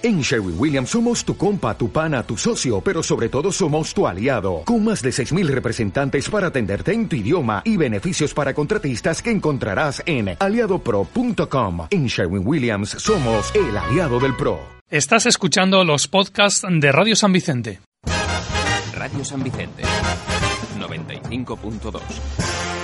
En Sherwin Williams somos tu compa, tu pana, tu socio, pero sobre todo somos tu aliado, con más de 6.000 representantes para atenderte en tu idioma y beneficios para contratistas que encontrarás en aliadopro.com. En Sherwin Williams somos el aliado del PRO. Estás escuchando los podcasts de Radio San Vicente. Radio San Vicente, 95.2.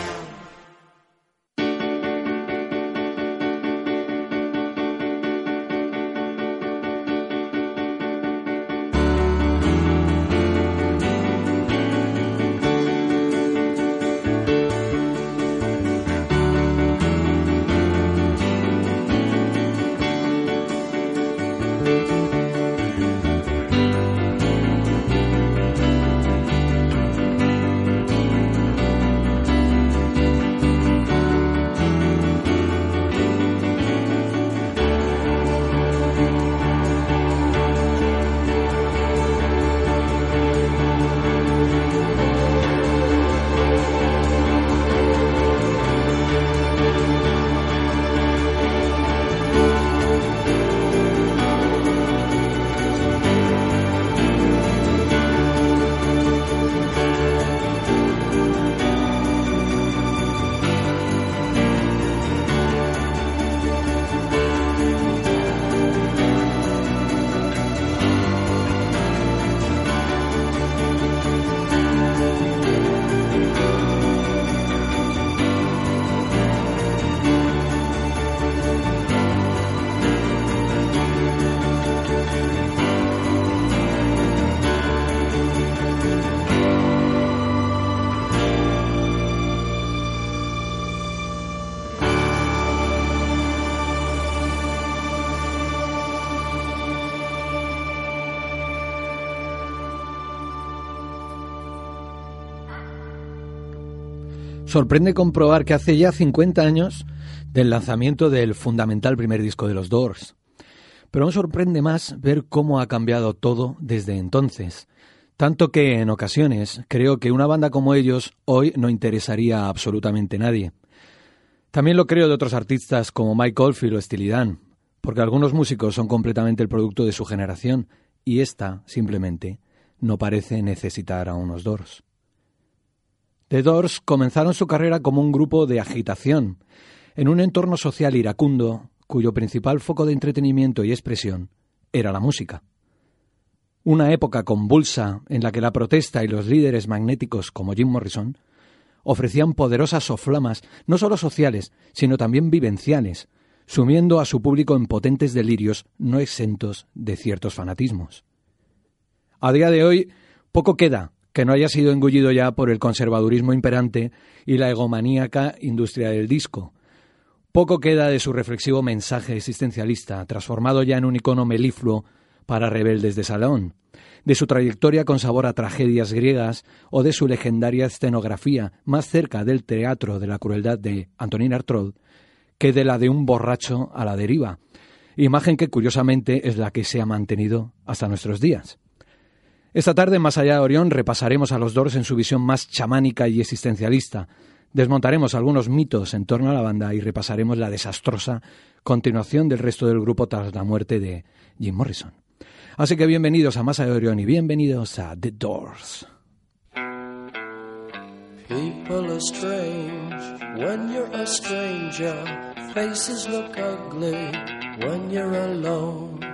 Sorprende comprobar que hace ya 50 años del lanzamiento del fundamental primer disco de los Doors. Pero aún sorprende más ver cómo ha cambiado todo desde entonces. Tanto que en ocasiones creo que una banda como ellos hoy no interesaría a absolutamente nadie. También lo creo de otros artistas como Mike Oldfield o Steely Dan, porque algunos músicos son completamente el producto de su generación y esta, simplemente, no parece necesitar a unos Doors. The Doors comenzaron su carrera como un grupo de agitación, en un entorno social iracundo cuyo principal foco de entretenimiento y expresión era la música. Una época convulsa en la que la protesta y los líderes magnéticos como Jim Morrison ofrecían poderosas soflamas no solo sociales, sino también vivenciales, sumiendo a su público en potentes delirios no exentos de ciertos fanatismos. A día de hoy, poco queda que no haya sido engullido ya por el conservadurismo imperante y la egomaníaca industria del disco. Poco queda de su reflexivo mensaje existencialista, transformado ya en un icono melifluo para rebeldes de salón, de su trayectoria con sabor a tragedias griegas o de su legendaria escenografía más cerca del teatro de la crueldad de Antonin Artaud que de la de un borracho a la deriva, imagen que curiosamente es la que se ha mantenido hasta nuestros días. Esta tarde, más allá de Orión, repasaremos a los Doors en su visión más chamánica y existencialista. Desmontaremos algunos mitos en torno a la banda y repasaremos la desastrosa continuación del resto del grupo tras la muerte de Jim Morrison. Así que bienvenidos a Más allá de Orión y bienvenidos a The Doors. People are strange when you're a stranger. Faces look ugly when you're alone.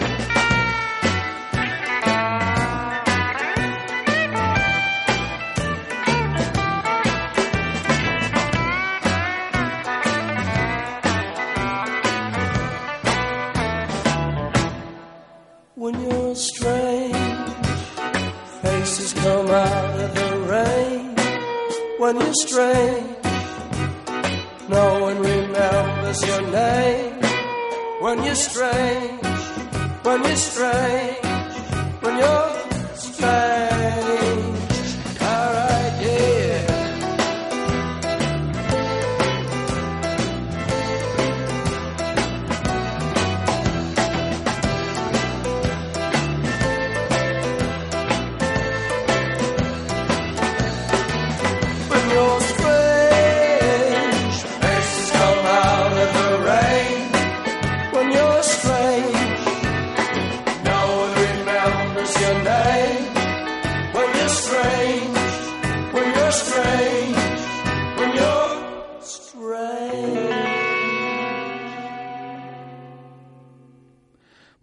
Strange. When you're strange.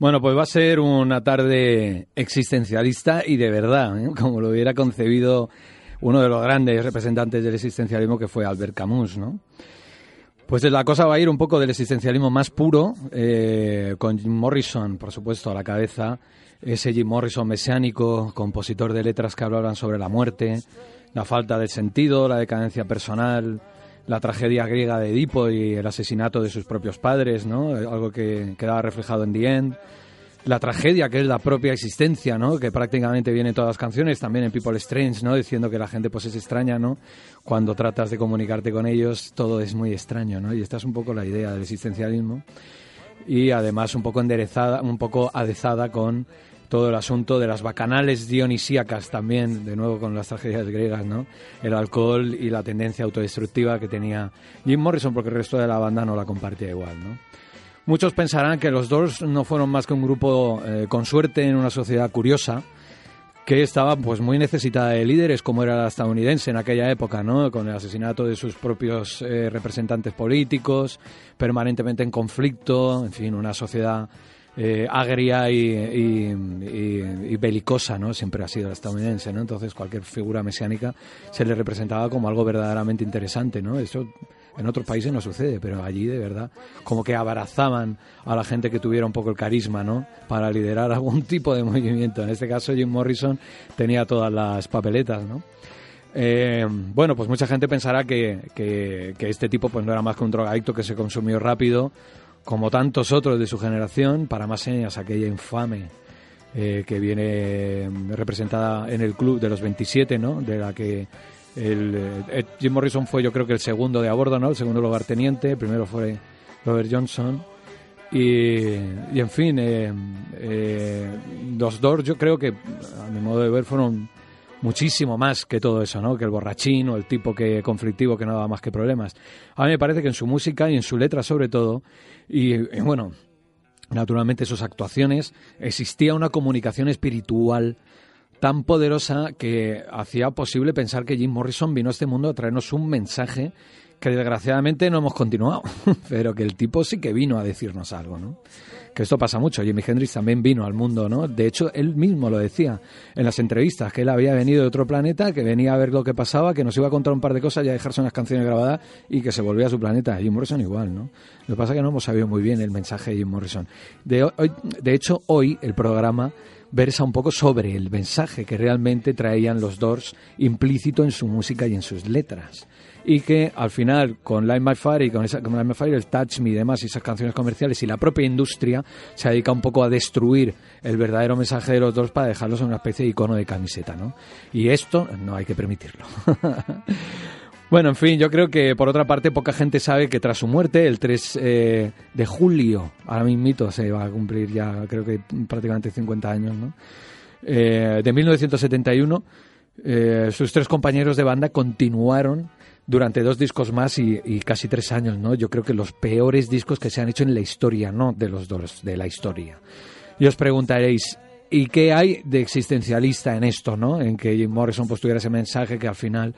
Bueno, pues va a ser una tarde existencialista y de verdad, ¿eh? como lo hubiera concebido uno de los grandes representantes del existencialismo que fue Albert Camus, ¿no? Pues la cosa va a ir un poco del existencialismo más puro, eh, con Jim Morrison, por supuesto, a la cabeza, ese Jim Morrison mesiánico, compositor de letras que hablaban sobre la muerte, la falta de sentido, la decadencia personal, la tragedia griega de Edipo y el asesinato de sus propios padres, ¿no? Algo que quedaba reflejado en The End. La tragedia que es la propia existencia, ¿no? Que prácticamente viene en todas las canciones, también en People Strange, ¿no? Diciendo que la gente pues es extraña, ¿no? Cuando tratas de comunicarte con ellos, todo es muy extraño, ¿no? Y esta es un poco la idea del existencialismo y además un poco enderezada, un poco adezada con todo el asunto de las bacanales dionisíacas también, de nuevo con las tragedias griegas, ¿no? El alcohol y la tendencia autodestructiva que tenía Jim Morrison, porque el resto de la banda no la compartía igual, ¿no? Muchos pensarán que los Doors no fueron más que un grupo eh, con suerte en una sociedad curiosa, que estaba pues muy necesitada de líderes como era la estadounidense en aquella época, ¿no? Con el asesinato de sus propios eh, representantes políticos, permanentemente en conflicto, en fin, una sociedad eh, agria y, belicosa, ¿no? Siempre ha sido estadounidense, ¿no? Entonces cualquier figura mesiánica se le representaba como algo verdaderamente interesante, ¿no? Eso en otros países no sucede, pero allí de verdad como que abrazaban a la gente que tuviera un poco el carisma, ¿no? Para liderar algún tipo de movimiento. En este caso Jim Morrison tenía todas las papeletas, ¿no? Eh, bueno, pues mucha gente pensará que, que- que este tipo pues no era más que un drogadicto que se consumió rápido, como tantos otros de su generación, para más señas aquella infame eh, que viene representada en el club de los 27, ¿no? De la que el, eh, Jim Morrison fue yo creo que el segundo de a bordo, ¿no? El segundo lugarteniente, el primero fue Robert Johnson. Y, y, en fin, eh, eh, los Doors yo creo que a mi modo de ver fueron muchísimo más que todo eso, ¿no? Que el borrachín o el tipo que conflictivo que no daba más que problemas. A mí me parece que en su música y en su letra sobre todo, y, y bueno, naturalmente sus actuaciones, existía una comunicación espiritual tan poderosa que hacía posible pensar que Jim Morrison vino a este mundo a traernos un mensaje que desgraciadamente no hemos continuado, pero que el tipo sí que vino a decirnos algo, ¿no? Que esto pasa mucho. Jimi Hendrix también vino al mundo, ¿no? De hecho, él mismo lo decía en las entrevistas, que él había venido de otro planeta, que venía a ver lo que pasaba, que nos iba a contar un par de cosas y a dejarse unas canciones grabadas y que se volvía a su planeta. Jim Morrison igual, ¿no? Lo que pasa es que no hemos sabido muy bien el mensaje de Jim Morrison. De, hoy, de hecho, hoy el programa versa un poco sobre el mensaje que realmente traían los Doors implícito en su música y en sus letras. Y que al final, con Light My Fire y con, esa, con Light My Fire, el Touch Me y demás, y esas canciones comerciales y la propia industria se dedica un poco a destruir el verdadero mensaje de los Doors para dejarlos en una especie de icono de camiseta, ¿no? Y esto no hay que permitirlo. Bueno, en fin, yo creo que por otra parte poca gente sabe que tras su muerte, el 3 eh, de julio, ahora mismito se va a cumplir ya creo que prácticamente 50 años, ¿no? Eh, de 1971, eh, sus tres compañeros de banda continuaron durante dos discos más y, y, casi tres años, ¿no? Yo creo que los peores discos que se han hecho en la historia, no de los dos, de la historia. Y os preguntaréis, ¿y qué hay de existencialista en esto, no? En que Jim Morrison pues tuviera ese mensaje que al final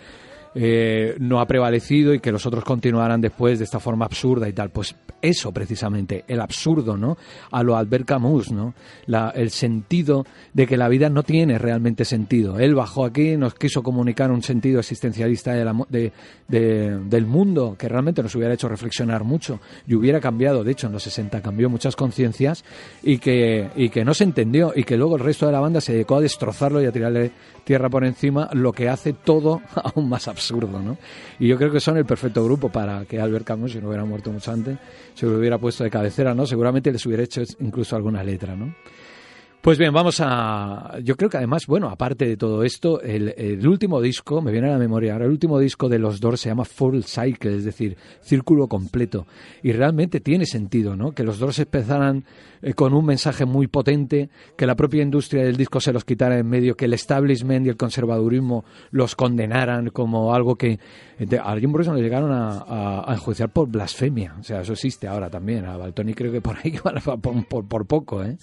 eh, no ha prevalecido y que los otros continuaran después de esta forma absurda y tal. Pues eso precisamente, el absurdo, ¿no? A lo Albert Camus, ¿no? La, el sentido de que la vida no tiene realmente sentido. Él bajó aquí, nos quiso comunicar un sentido existencialista de del mundo que realmente nos hubiera hecho reflexionar mucho y hubiera cambiado, de hecho en los 60 cambió muchas conciencias y que, y que no se entendió y que luego el resto de la banda se dedicó a destrozarlo y a tirarle tierra por encima, lo que hace todo aún más absurdo, ¿no? Y yo creo que son el perfecto grupo para que Albert Camus, si no hubiera muerto mucho antes, se lo hubiera puesto de cabecera, ¿no? Seguramente les hubiera hecho incluso alguna letra, ¿no? Pues bien, vamos a. Yo creo que además, bueno, aparte de todo esto, el, último disco, me viene a la memoria ahora, el último disco de los Doors se llama Full Cycle, es decir, círculo completo. Y realmente tiene sentido, ¿no? Que los Doors empezaran eh, con un mensaje muy potente, que la propia industria del disco se los quitara en medio, que el establishment y el conservadurismo los condenaran como algo que. a Jim Morrison le llegaron a, enjuiciar por blasfemia. O sea, eso existe ahora también. A Baltoni creo que por ahí por, por, por poco, ¿eh?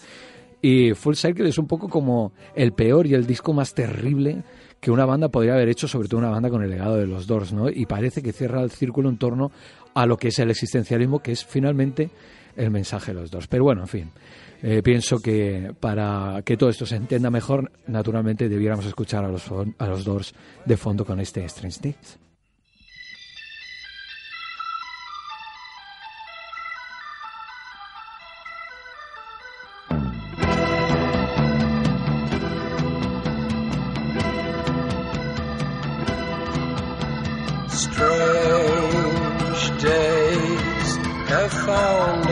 Y Full Cycle es un poco como el peor y el disco más terrible que una banda podría haber hecho, sobre todo una banda con el legado de los Doors, ¿no? Y parece que cierra el círculo en torno a lo que es el existencialismo, que es finalmente el mensaje de los Doors. Pero bueno, en fin, eh, pienso que para que todo esto se entienda mejor, naturalmente debiéramos escuchar a los, a los Doors de fondo con este Strange Days. phone.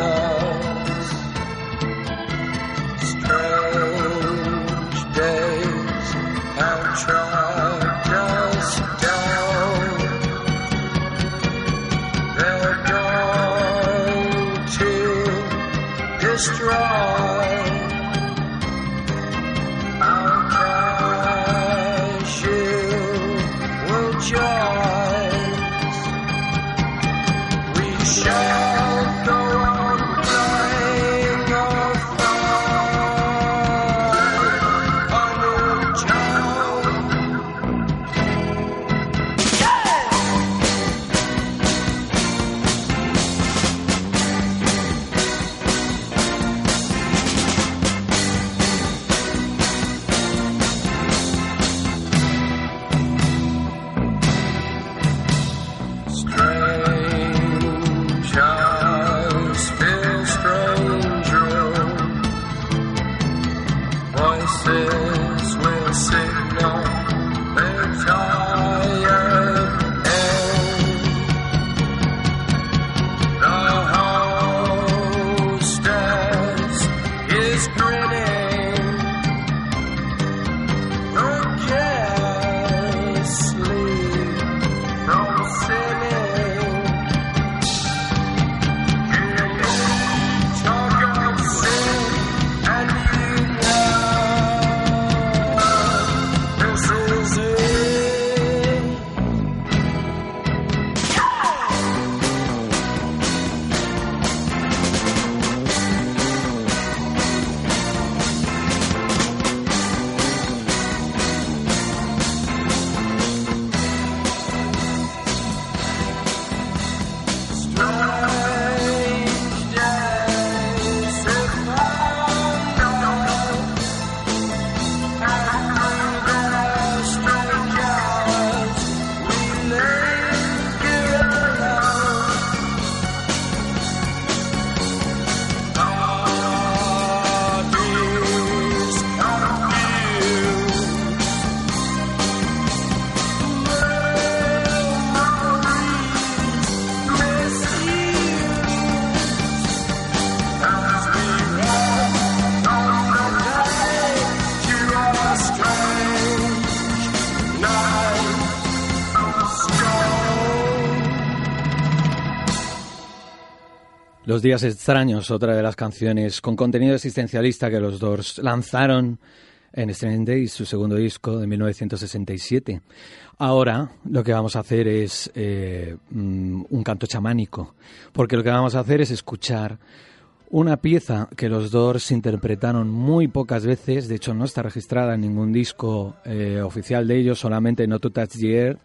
Los días extraños, otra de las canciones con contenido existencialista que los Doors lanzaron en Strange Days, su segundo disco de 1967. Ahora lo que vamos a hacer es eh, mm, un canto chamánico, porque lo que vamos a hacer es escuchar una pieza que los Doors interpretaron muy pocas veces, de hecho no está registrada en ningún disco eh, oficial de ellos, solamente No To Touch the Earth,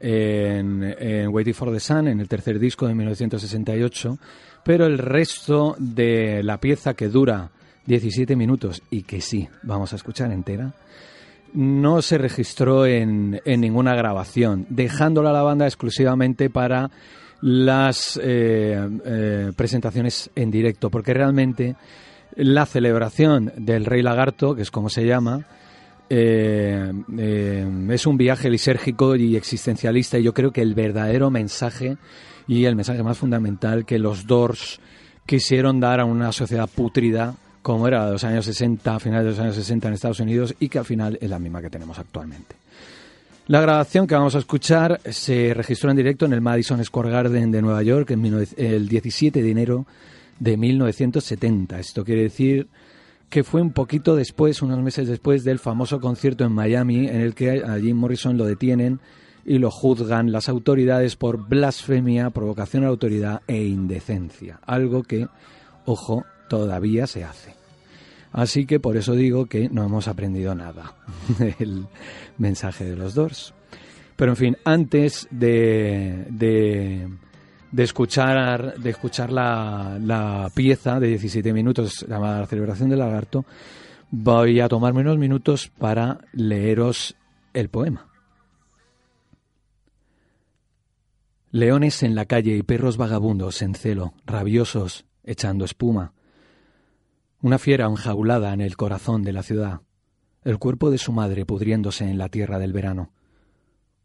en, en Waiting for the Sun, en el tercer disco de 1968, pero el resto de la pieza que dura 17 minutos y que sí, vamos a escuchar entera, no se registró en, en ninguna grabación, dejándola a la banda exclusivamente para las eh, eh, presentaciones en directo, porque realmente la celebración del Rey Lagarto, que es como se llama, eh, es un viaje lisérgico y existencialista y yo creo que el verdadero mensaje y el mensaje más fundamental que los Doors quisieron dar a una sociedad putrida como era de los años 60, a finales de los años 60 en Estados Unidos y que al final es la misma que tenemos actualmente. La grabación que vamos a escuchar se registró en directo en el Madison Square Garden de Nueva York en el 17 de enero de 1970. Esto quiere decir que fue un poquito después, unos meses después del famoso concierto en Miami en el que a Jim Morrison lo detienen y lo juzgan las autoridades por blasfemia, provocación a la autoridad e indecencia. Algo que, ojo, todavía se hace. Así que por eso digo que no hemos aprendido nada del mensaje de los Doors. Pero en fin, antes de, de, de escuchar, de escuchar la, la, pieza de 17 minutos llamada La celebración del lagarto, voy a tomarme unos minutos para leeros el poema. Leones en la calle y perros vagabundos en celo, rabiosos, echando espuma una fiera enjaulada en el corazón de la ciudad, el cuerpo de su madre pudriéndose en la tierra del verano.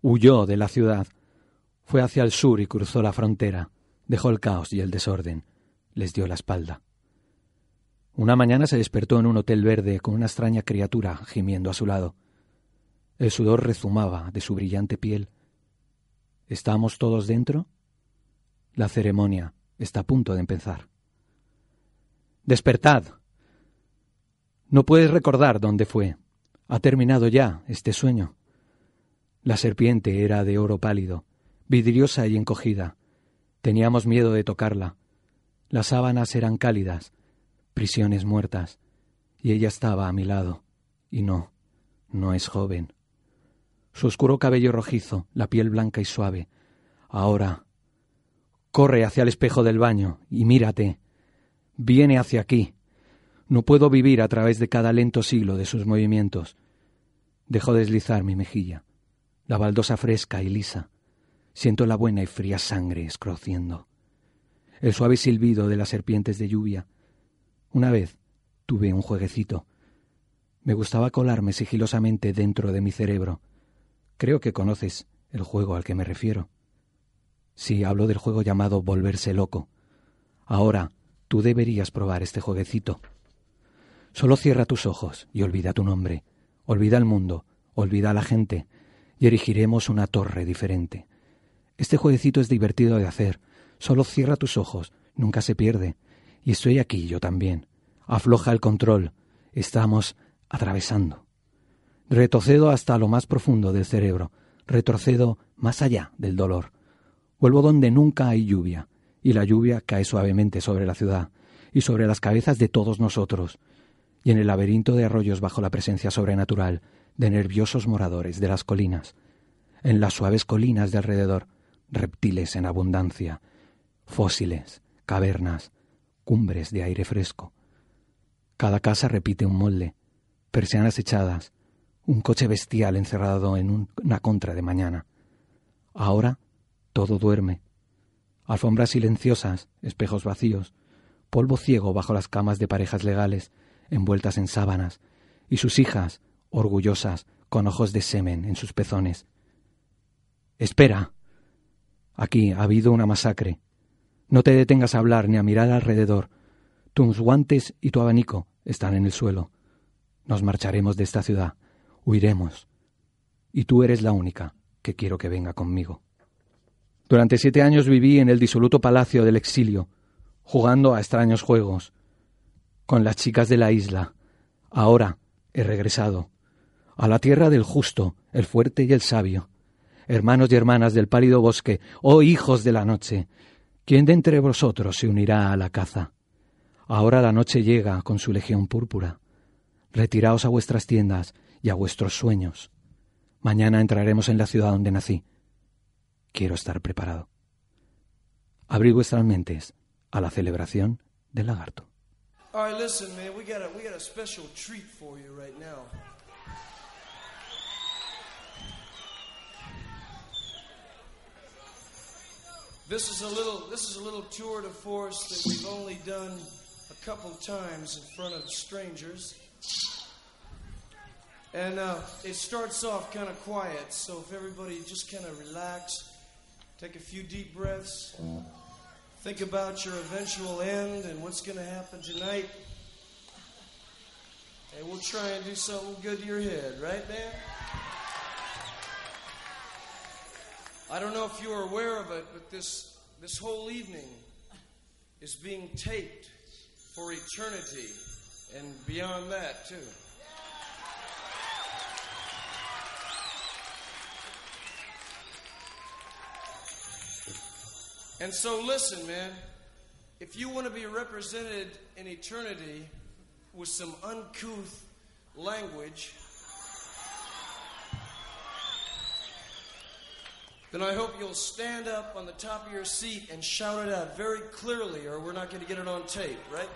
Huyó de la ciudad, fue hacia el sur y cruzó la frontera, dejó el caos y el desorden, les dio la espalda. Una mañana se despertó en un hotel verde con una extraña criatura gimiendo a su lado. El sudor rezumaba de su brillante piel. ¿Estamos todos dentro? La ceremonia está a punto de empezar. Despertad, no puedes recordar dónde fue. Ha terminado ya este sueño. La serpiente era de oro pálido, vidriosa y encogida. Teníamos miedo de tocarla. Las sábanas eran cálidas, prisiones muertas, y ella estaba a mi lado. Y no, no es joven. Su oscuro cabello rojizo, la piel blanca y suave. Ahora, corre hacia el espejo del baño y mírate. Viene hacia aquí. No puedo vivir a través de cada lento siglo de sus movimientos. Dejo deslizar mi mejilla, la baldosa fresca y lisa. Siento la buena y fría sangre escrociendo. El suave silbido de las serpientes de lluvia. Una vez tuve un jueguecito. Me gustaba colarme sigilosamente dentro de mi cerebro. Creo que conoces el juego al que me refiero. Sí, hablo del juego llamado Volverse Loco. Ahora, tú deberías probar este jueguecito. Solo cierra tus ojos y olvida tu nombre, olvida el mundo, olvida a la gente, y erigiremos una torre diferente. Este jueguecito es divertido de hacer. Solo cierra tus ojos, nunca se pierde. Y estoy aquí yo también. Afloja el control. Estamos atravesando. Retrocedo hasta lo más profundo del cerebro. Retrocedo más allá del dolor. Vuelvo donde nunca hay lluvia, y la lluvia cae suavemente sobre la ciudad y sobre las cabezas de todos nosotros, y en el laberinto de arroyos bajo la presencia sobrenatural de nerviosos moradores de las colinas, en las suaves colinas de alrededor, reptiles en abundancia, fósiles, cavernas, cumbres de aire fresco. Cada casa repite un molde, persianas echadas, un coche bestial encerrado en una contra de mañana. Ahora todo duerme. Alfombras silenciosas, espejos vacíos, polvo ciego bajo las camas de parejas legales, envueltas en sábanas, y sus hijas, orgullosas, con ojos de semen en sus pezones. Espera. Aquí ha habido una masacre. No te detengas a hablar ni a mirar alrededor. Tus guantes y tu abanico están en el suelo. Nos marcharemos de esta ciudad. Huiremos. Y tú eres la única que quiero que venga conmigo. Durante siete años viví en el disoluto palacio del exilio, jugando a extraños juegos, con las chicas de la isla. Ahora he regresado a la tierra del justo, el fuerte y el sabio. Hermanos y hermanas del pálido bosque, oh hijos de la noche, ¿quién de entre vosotros se unirá a la caza? Ahora la noche llega con su legión púrpura. Retiraos a vuestras tiendas y a vuestros sueños. Mañana entraremos en la ciudad donde nací. quiero estar preparado. Abrid vuestras mentes a la celebración del lagarto. All right, listen, man. We treat for you right now. This is a little this is a little tour de force that we've only done a couple times in front of strangers. And uh, it starts off kind of quiet, so if everybody just kind of relax, take a few deep breaths, think about your eventual end and what's going to happen tonight. And we'll try and do something good to your head, right, man? I don't know if you are aware of it, but this, this whole evening is being taped for eternity and beyond that, too. And so, listen, man, if you want to be represented in eternity with some uncouth language, then I hope you'll stand up on the top of your seat and shout it out very clearly, or we're not going to get it on tape, right?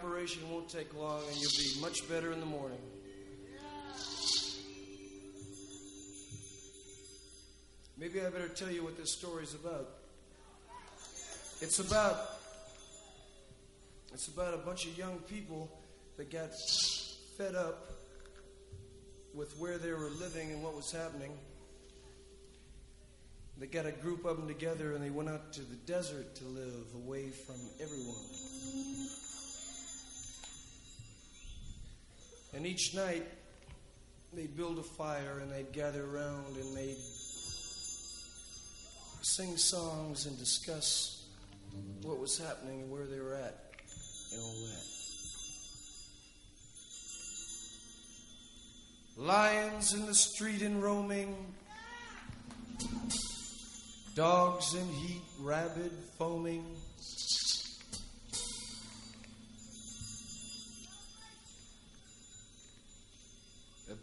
Operation won't take long and you'll be much better in the morning. Maybe I better tell you what this story's about. It's about it's about a bunch of young people that got fed up with where they were living and what was happening. They got a group of them together and they went out to the desert to live away from everyone. And each night they'd build a fire and they'd gather around and they'd sing songs and discuss what was happening and where they were at and all that. Lions in the street and roaming, dogs in heat, rabid, foaming.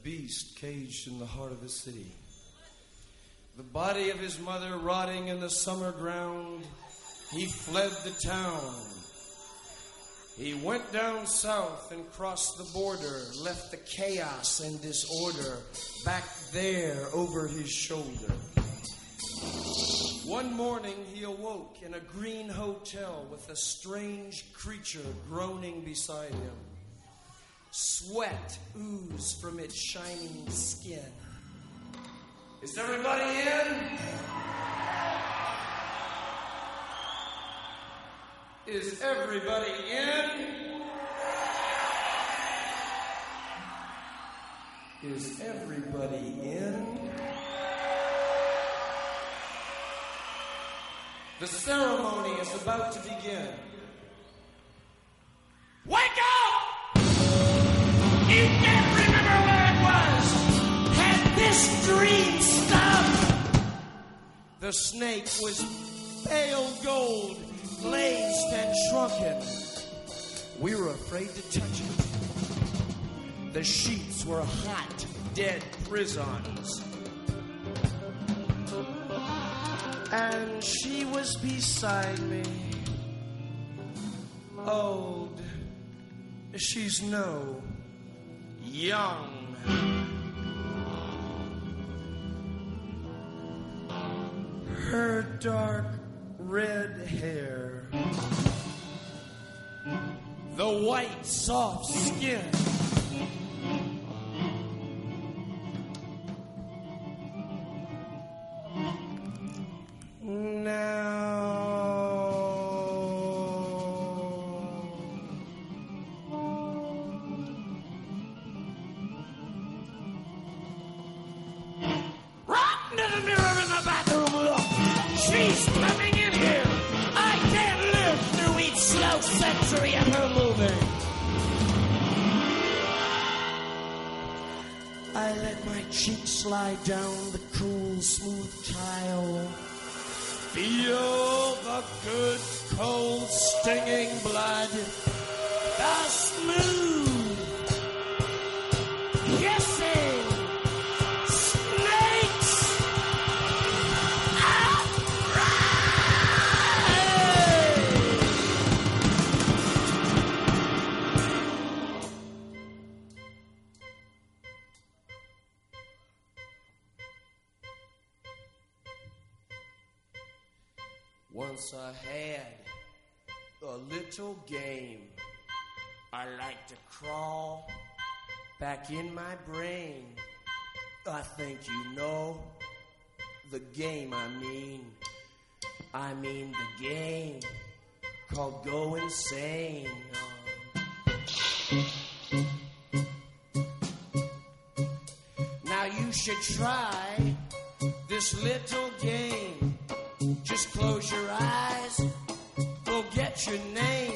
Beast caged in the heart of the city. The body of his mother rotting in the summer ground, he fled the town. He went down south and crossed the border, left the chaos and disorder back there over his shoulder. One morning he awoke in a green hotel with a strange creature groaning beside him. Sweat oozed from its shining skin. Is everybody in? Is everybody in? Is everybody in? The ceremony is about to begin. The snake was pale gold, glazed and shrunken. We were afraid to touch it. The sheets were hot, dead prisons. And she was beside me, old. She's no young. Dark red hair, the white soft skin. Once I had a little game. I like to crawl back in my brain. I think you know the game I mean. I mean the game called Go Insane. Now you should try this little game. Just close your eyes, forget your name,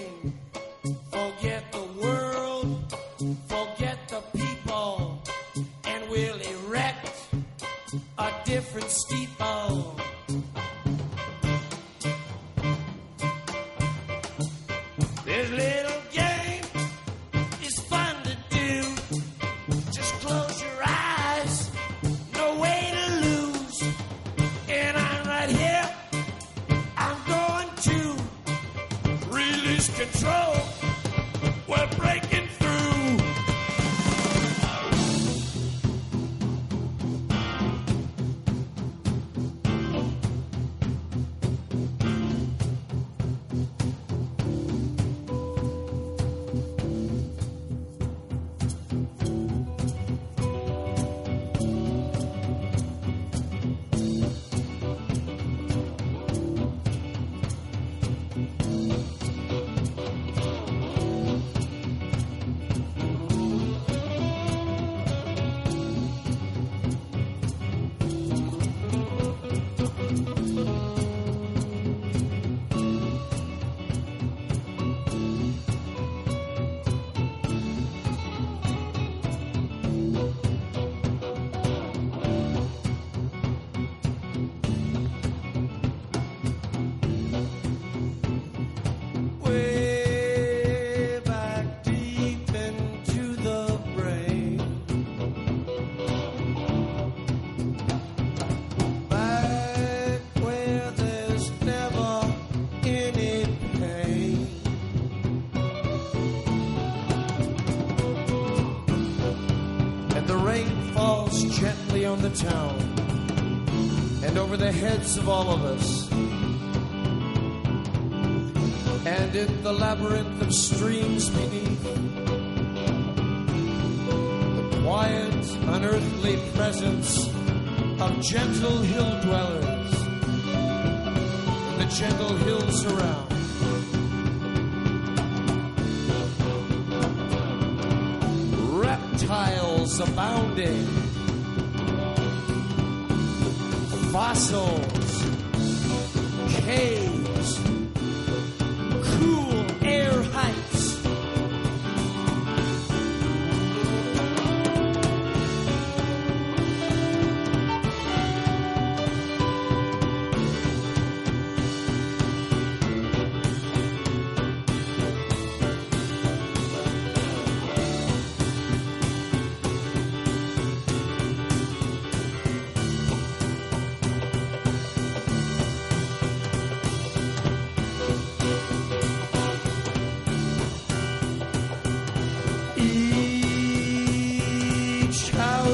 town and over the heads of all of us. And in the labyrinth of streams beneath, the quiet, unearthly presence of gentle hill dwellers in the gentle hills around. Reptiles abounding, passam.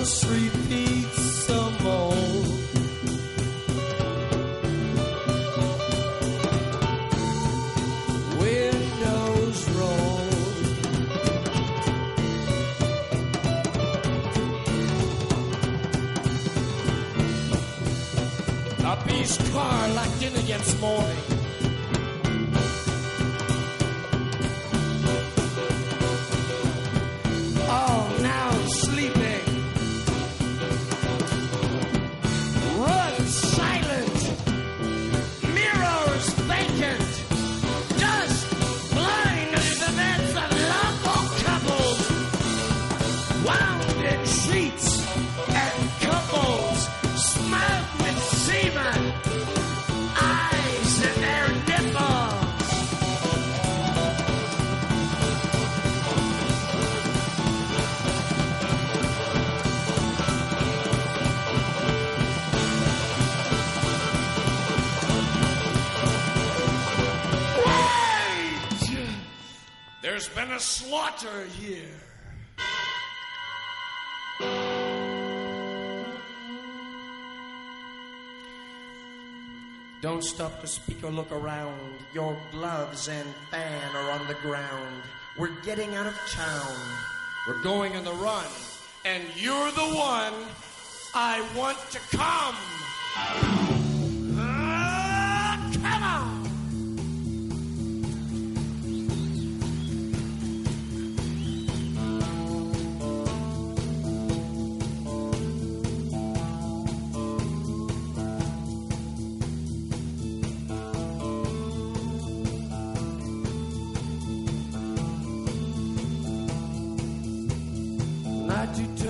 sweet. don't stop to speak or look around. Your gloves and fan are on the ground. We're getting out of town. We're going on the run. And you're the one I want to come.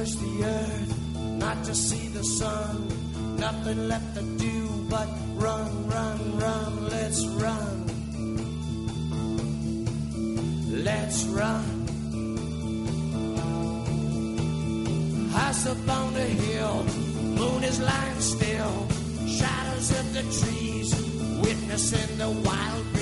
search the earth, not to see the sun. Nothing left to do but run, run, run. Let's run. Let's run. House up on the hill, moon is lying still. Shadows of the trees, witnessing the wild.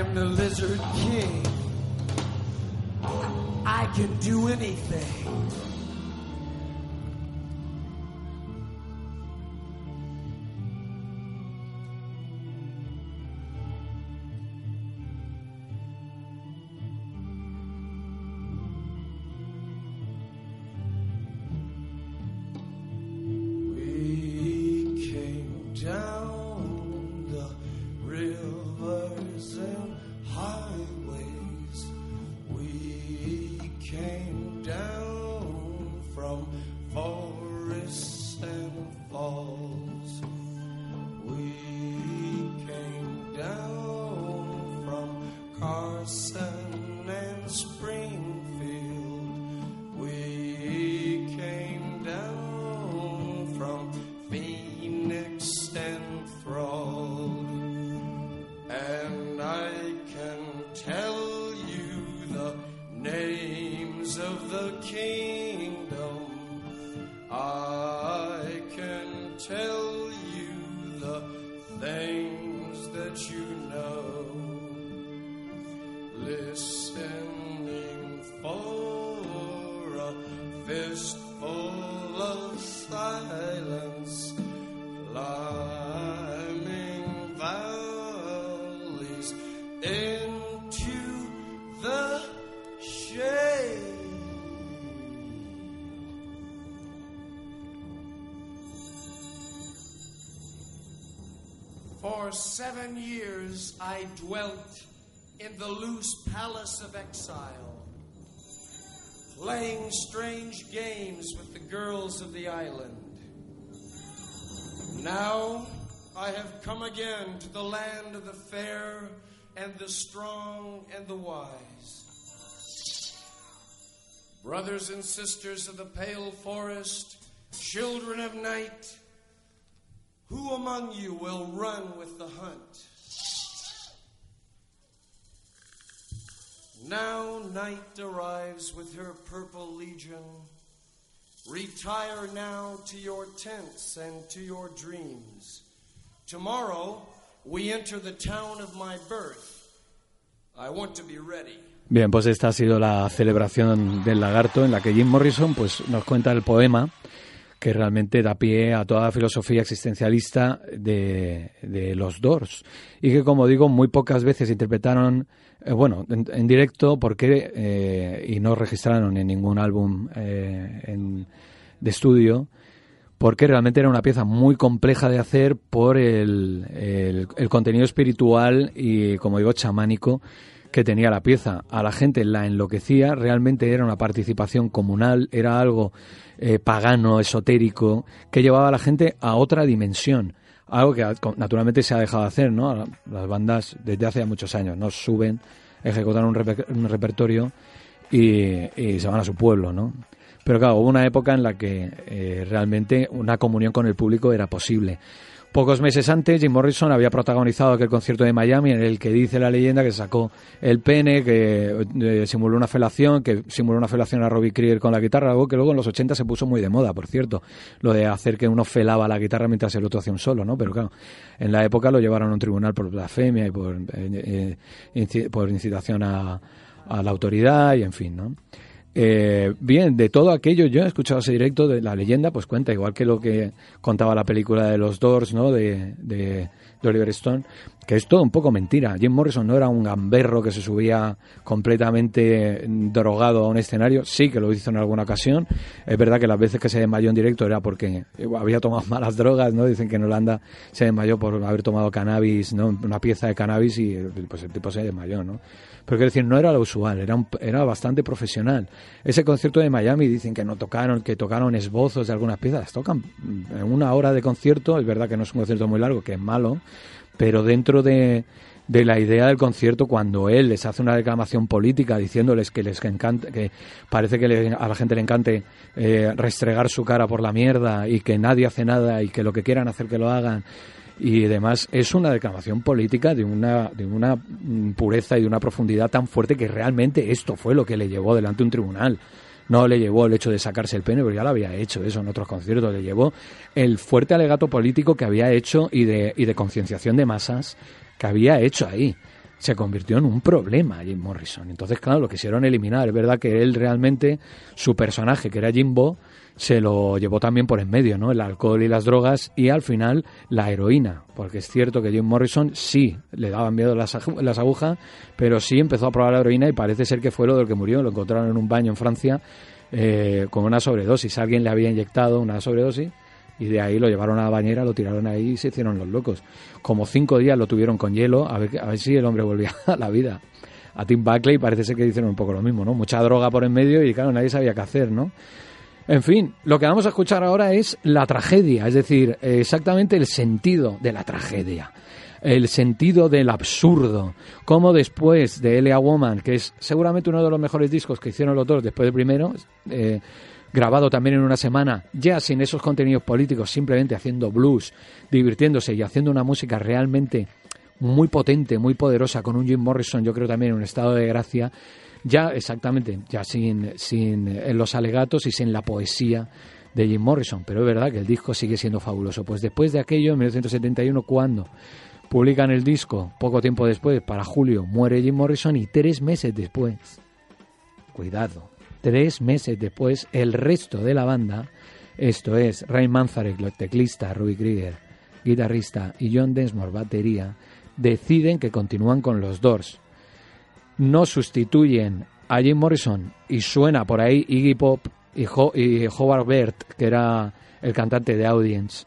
am the Lizard King. I can do anything. The loose palace of exile, playing strange games with the girls of the island. Now I have come again to the land of the fair and the strong and the wise. Brothers and sisters of the pale forest, children of night, who among you will run with the hunt? Now night arrives with her purple legion. Retire now to your tents and to your dreams. Tomorrow we enter the town of my birth. I want to be ready. Bien, pues esta ha sido la celebración del lagarto en la que Jim Morrison pues, nos cuenta el poema que realmente da pie a toda la filosofía existencialista de, de los Doors. Y que, como digo, muy pocas veces interpretaron, eh, bueno, en, directo porque eh, y no registraron en ningún álbum eh, en, de estudio porque realmente era una pieza muy compleja de hacer por el, el contenido espiritual y, como digo, chamánico que tenía la pieza. A la gente la enloquecía, realmente era una participación comunal, era algo eh, pagano, esotérico, que llevaba a la gente a otra dimensión. Algo que naturalmente se ha dejado de hacer, ¿no? Las bandas desde hace muchos años, ¿no? Suben, ejecutan un, reper un repertorio y, y, se van a su pueblo, ¿no? Pero claro, hubo una época en la que eh, realmente una comunión con el público era posible. Pocos meses antes, Jim Morrison había protagonizado aquel concierto de Miami en el que dice la leyenda que sacó el pene, que eh, simuló una felación, que simuló una felación a Robbie Krieger con la guitarra, algo que luego en los 80 se puso muy de moda, por cierto, lo de hacer que uno felaba la guitarra mientras el otro hacía un solo, ¿no? Pero claro, en la época lo llevaron a un tribunal por blasfemia y por, eh, eh, por incitación a, a la autoridad y en fin, ¿no? Eh, bien, de todo aquello, yo he escuchado ese directo de la leyenda, pues cuenta, igual que lo que contaba la película de los Doors, ¿no? De, de, de, Oliver Stone, que es todo un poco mentira. Jim Morrison no era un gamberro que se subía completamente drogado a un escenario, sí que lo hizo en alguna ocasión. Es verdad que las veces que se desmayó en directo era porque había tomado malas drogas, ¿no? Dicen que en Holanda se desmayó por haber tomado cannabis, ¿no? Una pieza de cannabis y pues el tipo se desmayó, ¿no? Pero quiero decir, no era lo usual, era, un, era bastante profesional. Ese concierto de Miami dicen que no tocaron, que tocaron esbozos de algunas piezas. Tocan en una hora de concierto, es verdad que no es un concierto muy largo, que es malo, pero dentro de, la idea del concierto cuando él les hace una declamación política diciéndoles que les encanta, que parece que le, a la gente le encante eh, restregar su cara por la mierda y que nadie hace nada y que lo que quieran hacer que lo hagan y además es una declamación política de una, de una pureza y de una profundidad tan fuerte que realmente esto fue lo que le llevó delante de un tribunal. No le llevó el hecho de sacarse el pene, porque ya lo había hecho eso en otros conciertos, le llevó el fuerte alegato político que había hecho y de, y de concienciación de masas que había hecho ahí. Se convirtió en un problema Jim Morrison. Entonces, claro, lo quisieron eliminar. Es verdad que él realmente, su personaje, que era Jimbo, se lo llevó también por en medio, ¿no? El alcohol y las drogas y al final la heroína, porque es cierto que Jim Morrison sí le daban miedo las, las agujas, pero sí empezó a probar la heroína y parece ser que fue lo del que murió, lo encontraron en un baño en Francia eh, con una sobredosis, alguien le había inyectado una sobredosis y de ahí lo llevaron a la bañera, lo tiraron ahí y se hicieron los locos. Como cinco días lo tuvieron con hielo, a ver, a ver si el hombre volvía a la vida. A Tim Buckley parece ser que hicieron un poco lo mismo, ¿no? Mucha droga por en medio y claro, nadie sabía qué hacer, ¿no? En fin, lo que vamos a escuchar ahora es la tragedia, es decir, exactamente el sentido de la tragedia, el sentido del absurdo, como después de Elia Woman, que es seguramente uno de los mejores discos que hicieron los dos después del primero, eh, grabado también en una semana, ya sin esos contenidos políticos, simplemente haciendo blues, divirtiéndose y haciendo una música realmente muy potente, muy poderosa, con un Jim Morrison, yo creo también en un estado de gracia, ya exactamente, ya sin, sin los alegatos y sin la poesía de Jim Morrison, pero es verdad que el disco sigue siendo fabuloso. Pues después de aquello, en 1971, cuando publican el disco, poco tiempo después, para julio, muere Jim Morrison y tres meses después, cuidado, tres meses después, el resto de la banda, esto es Ray Manzarek, teclista, Ruby Krieger, guitarrista, y John Densmore, batería, deciden que continúan con los Doors. No sustituyen a Jim Morrison y suena por ahí Iggy Pop y, Howard Bert, que era el cantante de Audience.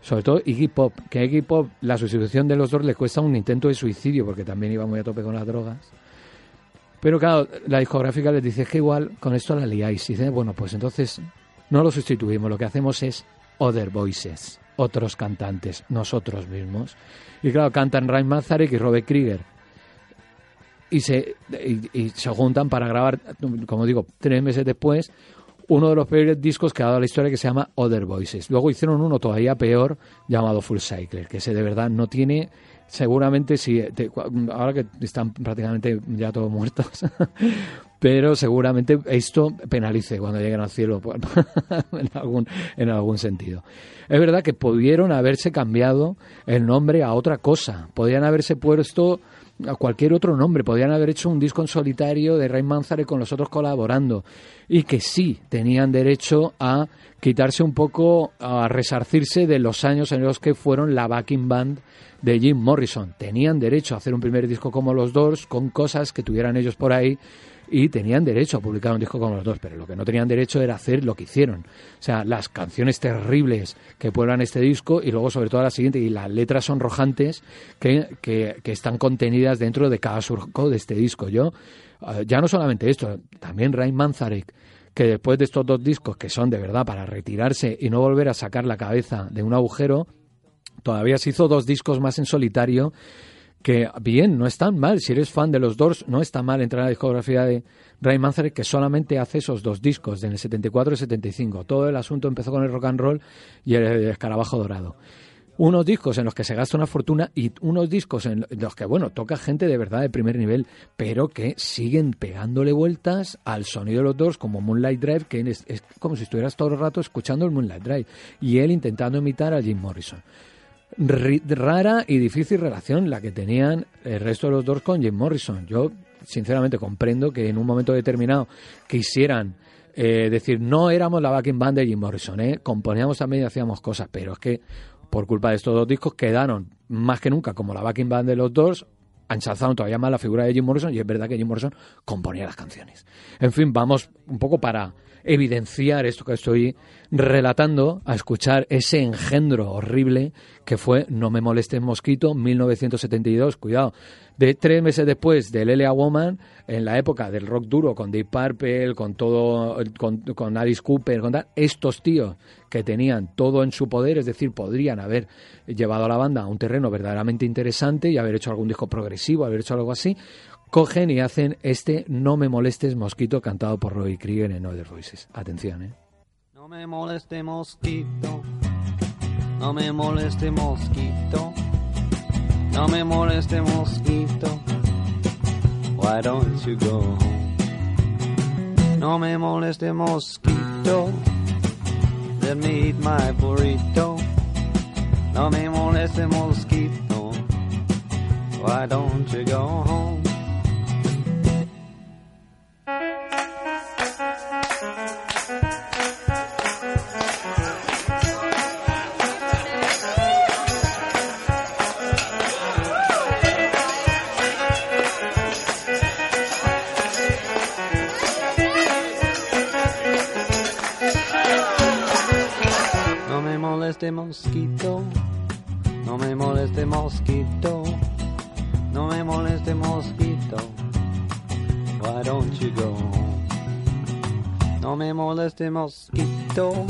Sobre todo Iggy Pop, que a Iggy Pop la sustitución de los Doors le cuesta un intento de suicidio porque también iba muy a tope con las drogas. Pero claro, la discográfica les dice que igual con esto la liáis. Y dicen, bueno, pues entonces no lo sustituimos, lo que hacemos es Other Voices, otros cantantes, nosotros mismos. Y claro, cantan Ryan Mazarek y Robert Krieger. Y se, y, se juntan para grabar, como digo, tres meses después, uno de los peores discos que ha dado la historia que se llama Other Voices. Luego hicieron uno todavía peor llamado Full Cycle, que ese de verdad no tiene seguramente si ahora que están prácticamente ya todos muertos pero seguramente esto penalice cuando lleguen al cielo en algún en algún sentido es verdad que pudieron haberse cambiado el nombre a otra cosa podrían haberse puesto a cualquier otro nombre. Podían haber hecho un disco en solitario de Ray Manzarek con los otros colaborando. Y que sí tenían derecho a quitarse un poco, a resarcirse de los años en los que fueron la backing band de Jim Morrison. Tenían derecho a hacer un primer disco como los Doors, con cosas que tuvieran ellos por ahí y tenían derecho a publicar un disco como los dos, pero lo que no tenían derecho era hacer lo que hicieron. O sea, las canciones terribles que pueblan este disco y luego sobre todo la siguiente, y las letras sonrojantes que, que, que están contenidas dentro de cada surco de este disco. Yo, eh, ya no solamente esto, también Ray Manzarek, que después de estos dos discos que son de verdad para retirarse y no volver a sacar la cabeza de un agujero, todavía se hizo dos discos más en solitario que bien, no están mal. Si eres fan de los Doors, no está mal entrar a la discografía de Ray Manzarek, que solamente hace esos dos discos, en el 74 y 75. Todo el asunto empezó con el rock and roll y el escarabajo dorado. Unos discos en los que se gasta una fortuna y unos discos en los que, bueno, toca gente de verdad de primer nivel, pero que siguen pegándole vueltas al sonido de los Doors, como Moonlight Drive, que es como si estuvieras todo el rato escuchando el Moonlight Drive. Y él intentando imitar a Jim Morrison rara y difícil relación la que tenían el resto de los dos con Jim Morrison. Yo, sinceramente, comprendo que en un momento determinado quisieran eh, decir, no éramos la backing band de Jim Morrison, ¿eh? componíamos también y hacíamos cosas, pero es que por culpa de estos dos discos quedaron más que nunca como la backing band de los dos, ensalzaron todavía más la figura de Jim Morrison y es verdad que Jim Morrison componía las canciones. En fin, vamos un poco para evidenciar esto que estoy relatando, a escuchar ese engendro horrible que fue No me molestes mosquito, 1972, cuidado, de tres meses después de L.A. Woman, en la época del rock duro, con Deep Purple, con todo, con, Alice Cooper, con estos tíos que tenían todo en su poder, es decir, podrían haber llevado a la banda a un terreno verdaderamente interesante y haber hecho algún disco progresivo, haber hecho algo así, cogen y hacen este No me molestes mosquito cantado por Roy Krieger en Other Voices. Atención, ¿eh? No me moleste mosquito, no me moleste mosquito, no me moleste mosquito, why don't you go home? No me moleste mosquito, let me eat my burrito, no me moleste mosquito, why don't you go home? Mosquito, no me moleste mosquito, no me moleste mosquito. Why don't you go home? No me moleste mosquito.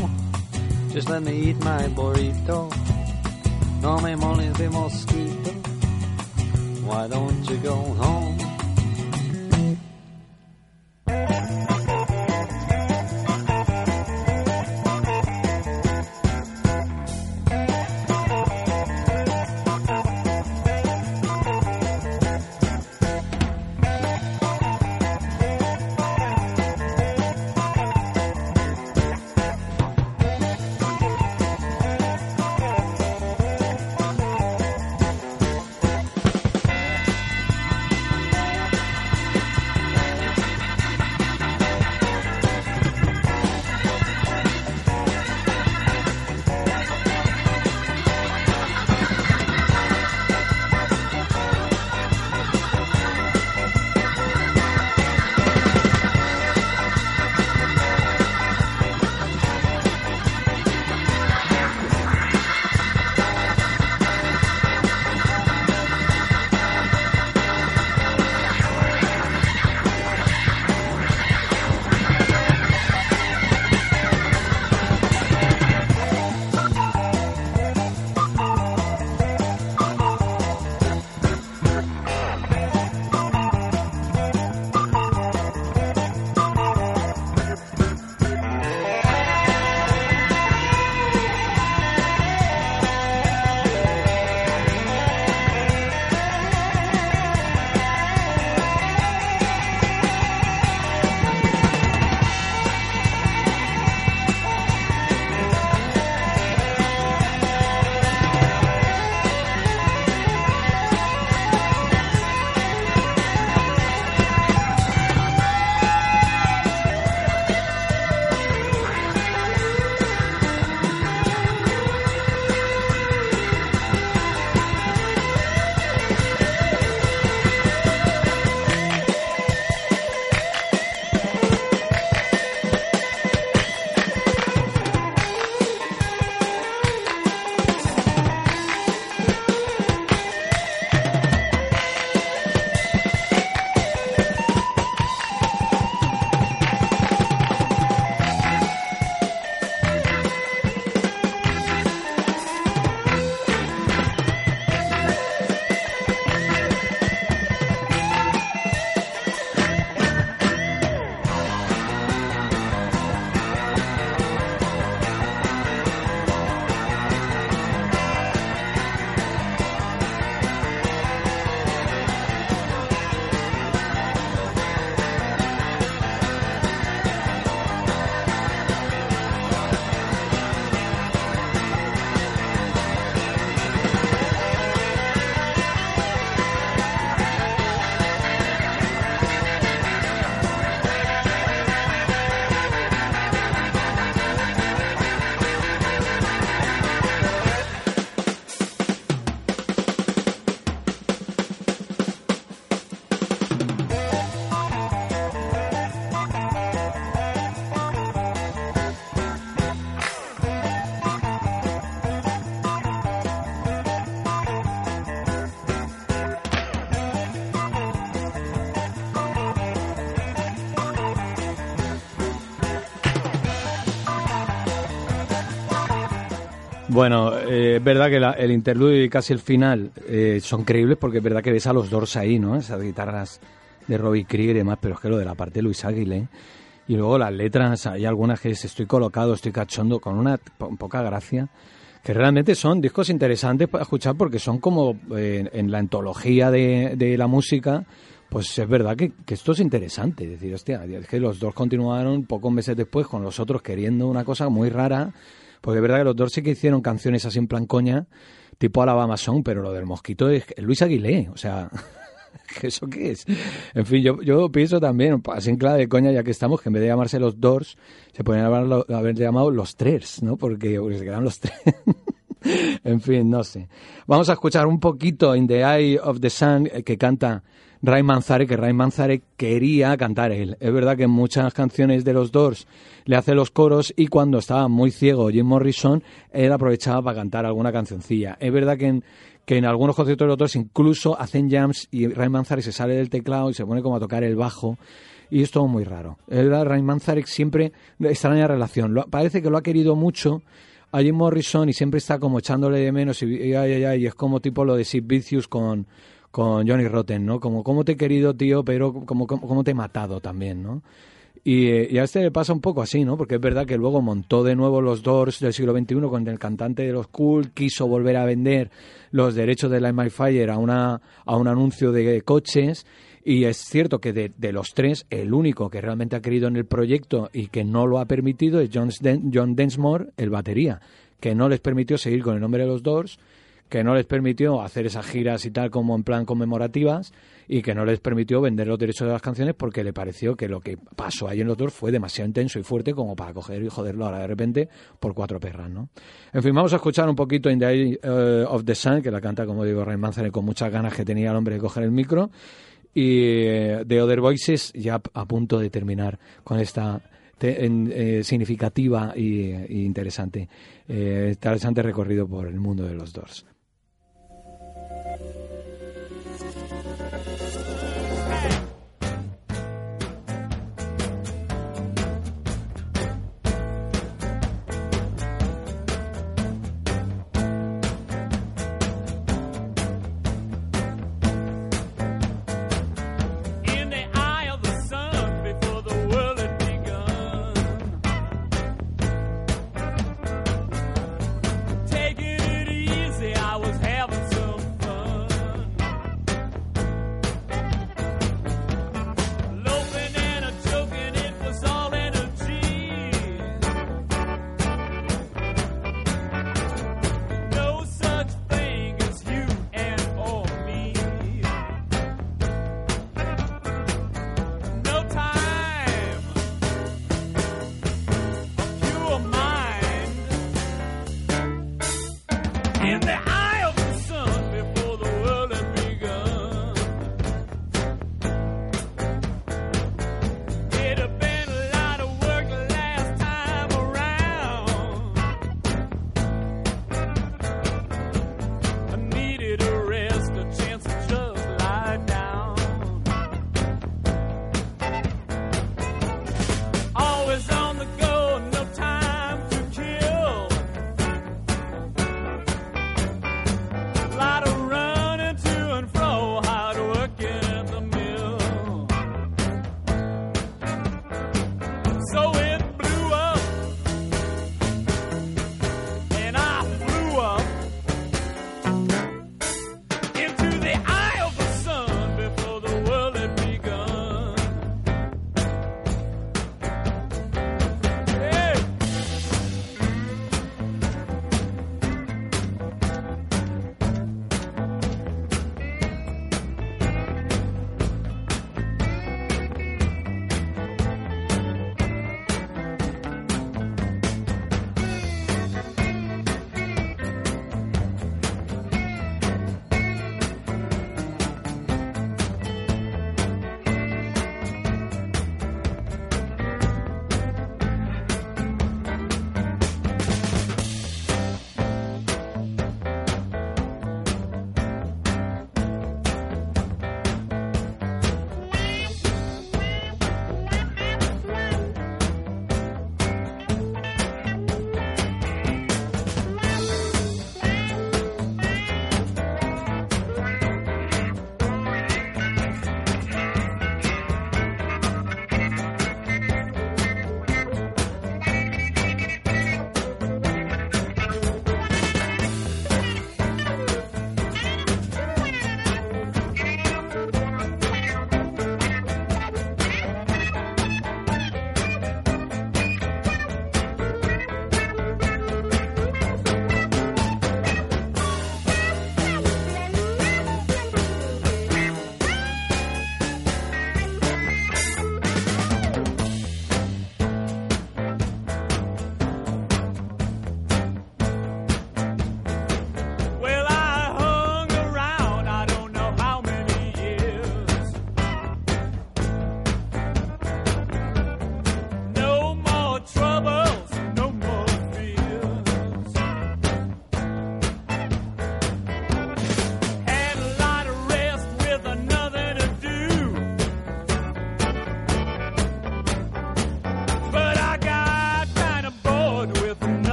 Just let me eat my burrito. No me moleste mosquito. Why don't you go home? Bueno, eh, es verdad que el interludio y casi el final eh, son creíbles porque es verdad que ves a los Doors ahí, ¿no? Esas guitarras de Robbie Krieger y demás, pero es que lo de la parte de Luis Aguilé. Y luego las letras, hay algunas que es estoy colocado, estoy cachondo, con una po- poca gracia, que realmente son discos interesantes para escuchar porque son como eh, en la antología de, la música, pues es verdad que, que esto es interesante. Es decir, hostia, es que los dos continuaron pocos meses después con los otros queriendo una cosa muy rara, porque es verdad que los dos sí que hicieron canciones así en plan coña, tipo Alabama Song, pero lo del mosquito es, Luis Aguilé, o sea... ¿Eso qué es? En fin, yo, yo pienso también, así en clave de coña, ya que estamos, que en vez de llamarse los Doors, se podrían haber llamado los Tres, ¿no? Porque pues, se quedan los tres. en fin, no sé. Vamos a escuchar un poquito In the Eye of the Sun eh, que canta Ray Manzarek, que Ray Manzarek quería cantar él. Es verdad que en muchas canciones de los Doors le hace los coros y cuando estaba muy ciego Jim Morrison, él aprovechaba para cantar alguna cancioncilla. Es verdad que en, que en algunos conciertos de los Doors incluso hacen jams y Ray Manzarek se sale del teclado y se pone como a tocar el bajo y es todo muy raro. Verdad, Ray Manzarek siempre extraña relación. Parece que lo ha querido mucho a Jim Morrison y siempre está como echándole de menos y, y, ay, y es como tipo lo de Sid Vicious con, con Johnny Rotten, ¿no? Como, cómo te he querido, tío, pero como, como, como te he matado también, ¿no? Y, eh, y a este le pasa un poco así, ¿no? Porque es verdad que luego montó de nuevo los Doors del siglo XXI con el cantante de los Cool, quiso volver a vender los derechos de Light My Fire a, una, a un anuncio de coches. Y es cierto que de, de los tres, el único que realmente ha querido en el proyecto y que no lo ha permitido es John, John Densmore, el batería, que no les permitió seguir con el nombre de los Doors, que no les permitió hacer esas giras y tal como en plan conmemorativas y que no les permitió vender los derechos de las canciones porque le pareció que lo que pasó ahí en los Doors fue demasiado intenso y fuerte como para coger y joderlo ahora de repente por cuatro perras, ¿no? En fin, vamos a escuchar un poquito In the Eye eh, of the Sun, que la canta, como digo, Ray Manzarek con muchas ganas que tenía el hombre de coger el micro y eh, The Other Voices ya a punto de terminar con esta te- en- eh, significativa y, y interesante eh, interesante recorrido por el mundo de los Doors.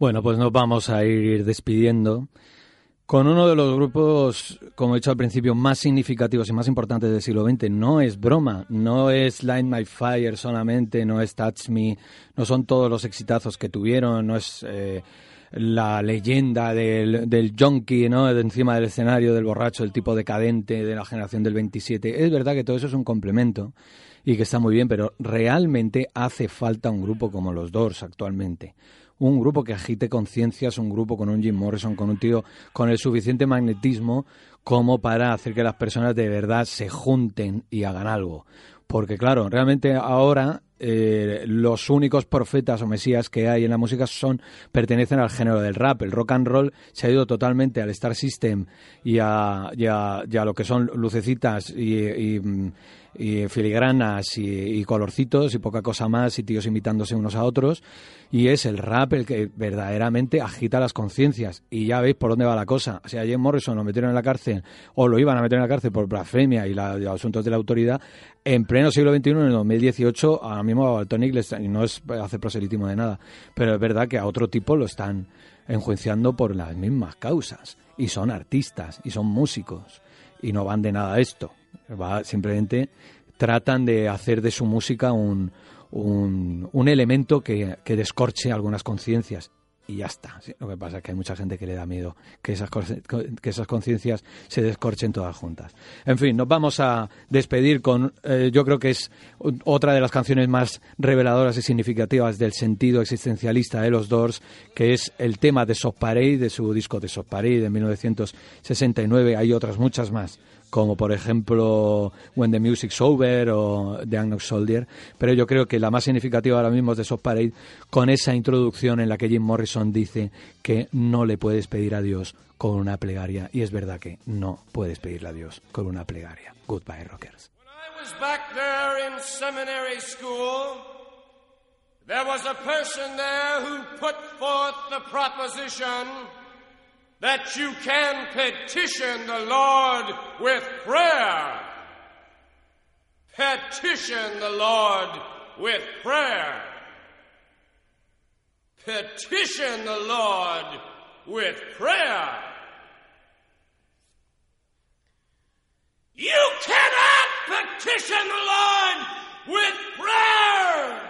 Bueno, pues nos vamos a ir despidiendo con uno de los grupos, como he dicho al principio, más significativos y más importantes del siglo XX. No es broma, no es Light My Fire solamente, no es Touch Me, no son todos los exitazos que tuvieron, no es eh, la leyenda del, del junkie, ¿no? De encima del escenario, del borracho, el tipo decadente de la generación del 27. Es verdad que todo eso es un complemento y que está muy bien, pero realmente hace falta un grupo como los Doors actualmente un grupo que agite conciencias, un grupo con un Jim Morrison, con un tío con el suficiente magnetismo como para hacer que las personas de verdad se junten y hagan algo. Porque claro, realmente ahora eh, los únicos profetas o mesías que hay en la música son pertenecen al género del rap. El rock and roll se ha ido totalmente al Star System y a, y a, y a lo que son lucecitas y, mm, y filigranas y, colorcitos y poca cosa más y tíos imitándose unos a otros y es el rap el que verdaderamente agita las conciencias y ya veis por dónde va la cosa. Si a Jim Morrison lo metieron en la cárcel o lo iban a meter en la cárcel por blasfemia y, la- los asuntos de la autoridad, en pleno siglo XXI, en el 2018, ahora mismo a Tony y no es hacer proselitismo de nada, pero es verdad que a otro tipo lo están enjuiciando por las mismas causas y son artistas y son músicos y no van de nada esto. Va, simplemente tratan de hacer de su música un, un, elemento que, que descorche algunas conciencias. Y ya está. Lo que pasa es que hay mucha gente que le da miedo que esas, que esas conciencias se descorchen todas juntas. En fin, nos vamos a despedir con, eh, yo creo que es otra de las canciones más reveladoras y significativas del sentido existencialista de los Doors, que es el tema de Soft de su disco de Soft Parade de 1969. Hay otras muchas más como por ejemplo When the Music's Over o The Unknown Soldier, pero yo creo que la más significativa ahora mismo es de Soft Parade, con esa introducción en la que Jim Morrison dice que no le puedes pedir a Dios con una plegaria, y es verdad que no puedes pedirle a Dios con una plegaria. Goodbye, rockers. Was back there in seminary school. There was a person there who put forth the proposition that you can petition the Lord with prayer. Petition the Lord with prayer. Petition the Lord with prayer. You cannot petition the Lord with prayer.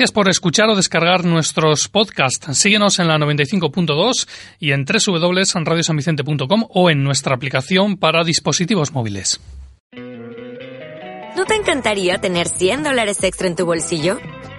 Gracias por escuchar o descargar nuestros podcasts. Síguenos en la 95.2 y en www.radiosanvicente.com o en nuestra aplicación para dispositivos móviles. ¿No te encantaría tener 100 dólares extra en tu bolsillo?